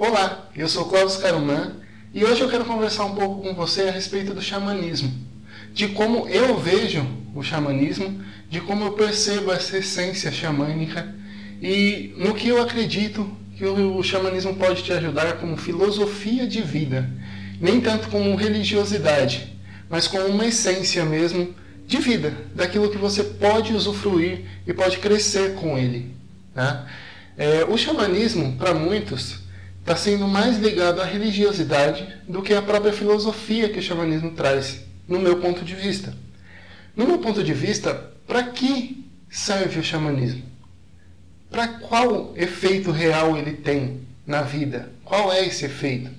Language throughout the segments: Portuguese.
Olá, eu sou Cláudio Carumã e hoje eu quero conversar um pouco com você a respeito do xamanismo, de como eu vejo o xamanismo, de como eu percebo essa essência xamânica e no que eu acredito que o xamanismo pode te ajudar como filosofia de vida, nem tanto como religiosidade, mas como uma essência mesmo de vida, daquilo que você pode usufruir e pode crescer com ele. Né? É, o xamanismo, para muitos, está sendo mais ligado à religiosidade do que à própria filosofia que o xamanismo traz, no meu ponto de vista. No meu ponto de vista, para que serve o xamanismo? Para qual efeito real ele tem na vida? Qual é esse efeito?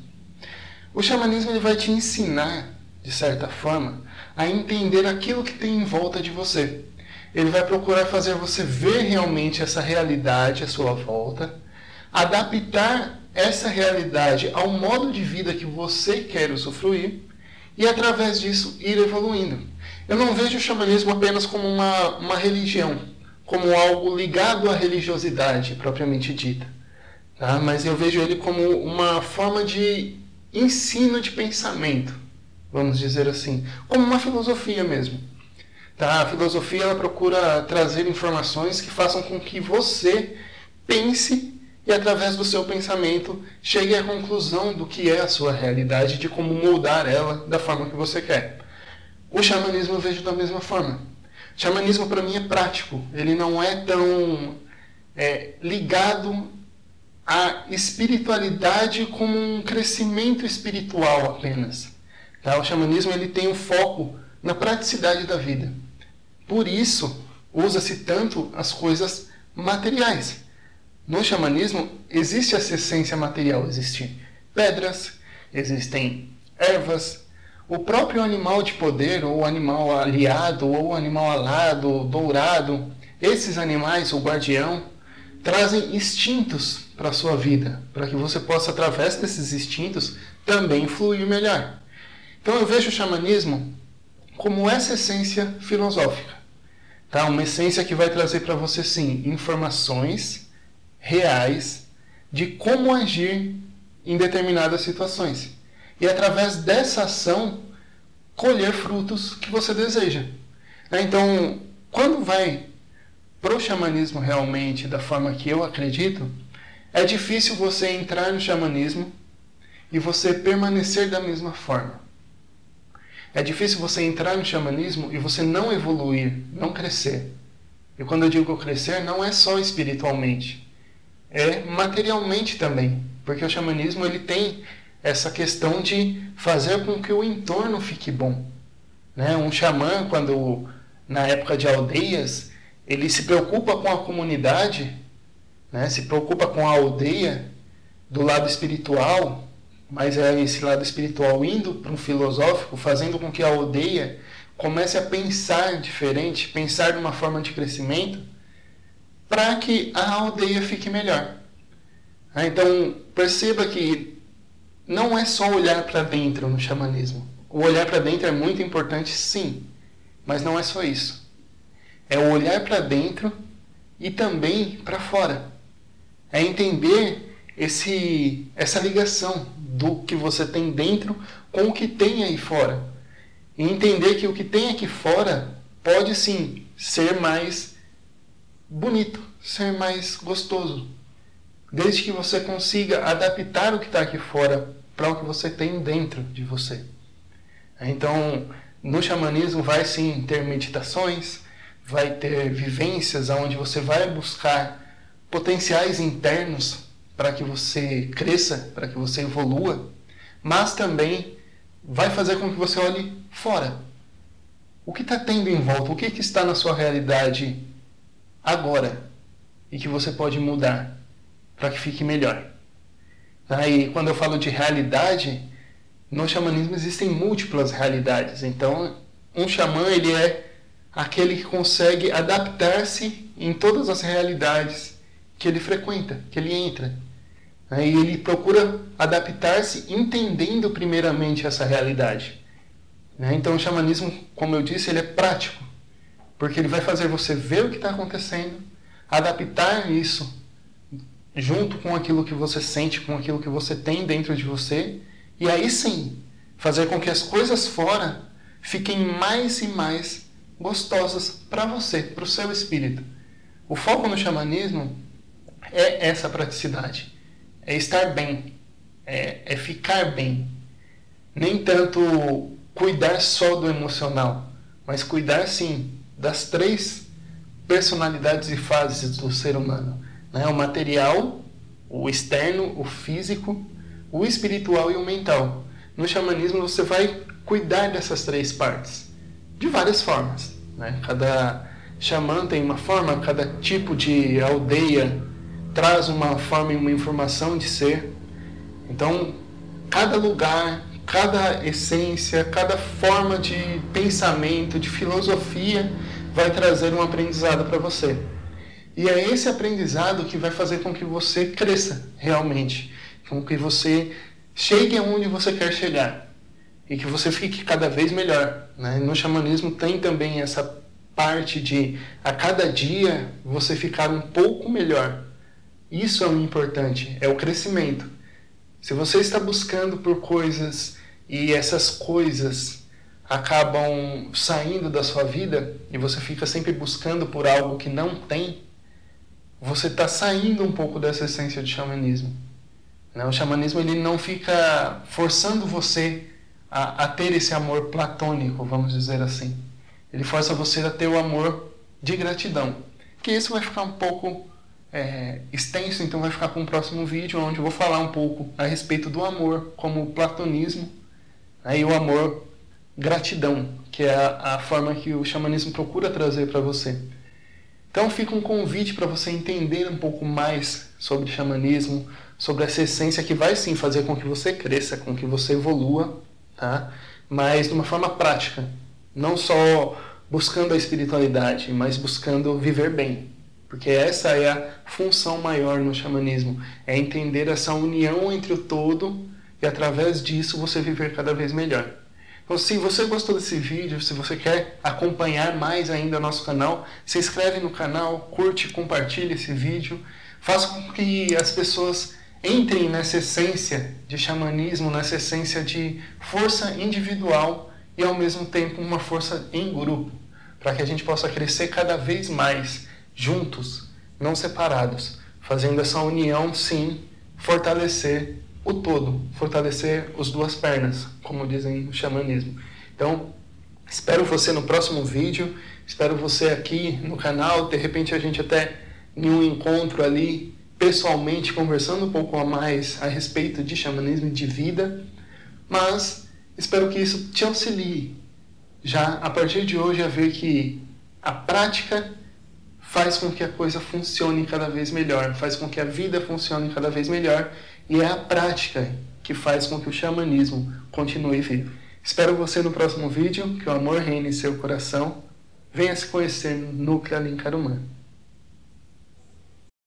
O xamanismo ele vai te ensinar, de certa forma, a entender aquilo que tem em volta de você. Ele vai procurar fazer você ver realmente essa realidade à sua volta, adaptar essa realidade ao modo de vida que você quer usufruir e, através disso, ir evoluindo. Eu não vejo o xamanismo apenas como uma, uma religião, como algo ligado à religiosidade propriamente dita, tá? mas eu vejo ele como uma forma de ensino de pensamento, vamos dizer assim, como uma filosofia mesmo. Tá? A filosofia ela procura trazer informações que façam com que você pense e através do seu pensamento chegue à conclusão do que é a sua realidade, de como moldar ela da forma que você quer. O xamanismo eu vejo da mesma forma. O xamanismo para mim é prático, ele não é tão é, ligado à espiritualidade como um crescimento espiritual apenas. Tá? O xamanismo ele tem um foco na praticidade da vida. Por isso, usa-se tanto as coisas materiais. No xamanismo existe essa essência material, existem pedras, existem ervas, o próprio animal de poder, ou animal aliado, ou animal alado, dourado, esses animais, o guardião, trazem instintos para a sua vida, para que você possa, através desses instintos, também fluir melhor. Então eu vejo o xamanismo como essa essência filosófica. Tá? Uma essência que vai trazer para você, sim, informações reais de como agir em determinadas situações. E através dessa ação, colher frutos que você deseja. Né? Então, quando vai para o xamanismo realmente da forma que eu acredito, é difícil você entrar no xamanismo e você permanecer da mesma forma. É difícil você entrar no xamanismo e você não evoluir, não crescer. E quando eu digo crescer, não é só espiritualmente é materialmente também, porque o xamanismo ele tem essa questão de fazer com que o entorno fique bom. Né? Um xamã, quando na época de aldeias, ele se preocupa com a comunidade, né? se preocupa com a aldeia do lado espiritual, mas é esse lado espiritual indo para um filosófico, fazendo com que a aldeia comece a pensar diferente, pensar de uma forma de crescimento, para que a aldeia fique melhor. Ah, então, perceba que não é só olhar para dentro no xamanismo. O olhar para dentro é muito importante, sim, mas não é só isso. É o olhar para dentro e também para fora. É entender esse, essa ligação do que você tem dentro com o que tem aí fora. E entender que o que tem aqui fora pode sim ser mais bonito, ser mais gostoso. Desde que você consiga adaptar o que está aqui fora para o que você tem dentro de você. Então, no xamanismo vai sim ter meditações, vai ter vivências onde você vai buscar potenciais internos para que você cresça, para que você evolua, mas também vai fazer com que você olhe fora. O que está tendo em volta? O que, que está na sua realidade agora e que você pode mudar para que fique melhor. E quando eu falo de realidade, no xamanismo existem múltiplas realidades. Então, um xamã ele é aquele que consegue adaptar-se em todas as realidades que ele frequenta, que ele entra. E ele procura adaptar-se entendendo primeiramente essa realidade. Né? Então, o xamanismo, como eu disse, ele é prático. Porque ele vai fazer você ver o que está acontecendo, adaptar isso junto com aquilo que você sente, com aquilo que você tem dentro de você, e aí sim fazer com que as coisas fora fiquem mais e mais gostosas para você, para o seu espírito. O foco no xamanismo é essa praticidade, é estar bem, é, é ficar bem. Nem tanto cuidar só do emocional, mas cuidar sim das três personalidades e fases do ser humano: né? o material, o externo, o físico, o espiritual e o mental. No xamanismo você vai cuidar dessas três partes de várias formas. Né? Cada xamã tem uma forma, cada tipo de aldeia traz uma forma e uma informação de ser. Então, cada lugar, cada essência, cada forma de pensamento, de filosofia vai trazer um aprendizado para você. E é esse aprendizado que vai fazer com que você cresça realmente, com que você chegue aonde você quer chegar e que você fique cada vez melhor. Né? No xamanismo tem também essa parte de a cada dia você ficar um pouco melhor. Isso é o importante, é o crescimento. Se você está buscando por coisas e essas coisas acabam saindo da sua vida e você fica sempre buscando por algo que não tem, você está saindo um pouco dessa essência de xamanismo. Né? O xamanismo ele não fica forçando você a, a ter esse amor platônico, vamos dizer assim ele força você a ter o amor de gratidão. Que isso vai ficar um pouco é, extenso, então vai ficar para um próximo vídeo onde eu vou falar um pouco a respeito do amor como platonismo né, e o amor gratidão, que é a, a forma que o xamanismo procura trazer para você. Então fica um convite para você entender um pouco mais sobre xamanismo, sobre essa essência que vai sim fazer com que você cresça, com que você evolua, tá? mas de uma forma prática, não só buscando a espiritualidade, mas buscando viver bem. Porque essa é a função maior no xamanismo, é entender essa união entre o todo e através disso você viver cada vez melhor. Então, se você gostou desse vídeo, se você quer acompanhar mais ainda o nosso canal, se inscreve no canal, curte, compartilhe esse vídeo, faça com que as pessoas entrem nessa essência de xamanismo, nessa essência de força individual e ao mesmo tempo uma força em grupo, para que a gente possa crescer cada vez mais juntos, não separados, fazendo essa união sim fortalecer o todo, fortalecer as duas pernas, como dizem no xamanismo. Então, espero você no próximo vídeo, espero você aqui no canal, de repente a gente até em um encontro ali pessoalmente conversando um pouco a mais a respeito de xamanismo e de vida, mas Espero que isso te auxilie já a partir de hoje a ver que a prática faz com que a coisa funcione cada vez melhor, faz com que a vida funcione cada vez melhor e é a prática que faz com que o xamanismo continue vivo. Espero você no próximo vídeo, que o amor reine em seu coração. Venha se conhecer no Núcleo Alencar Humano.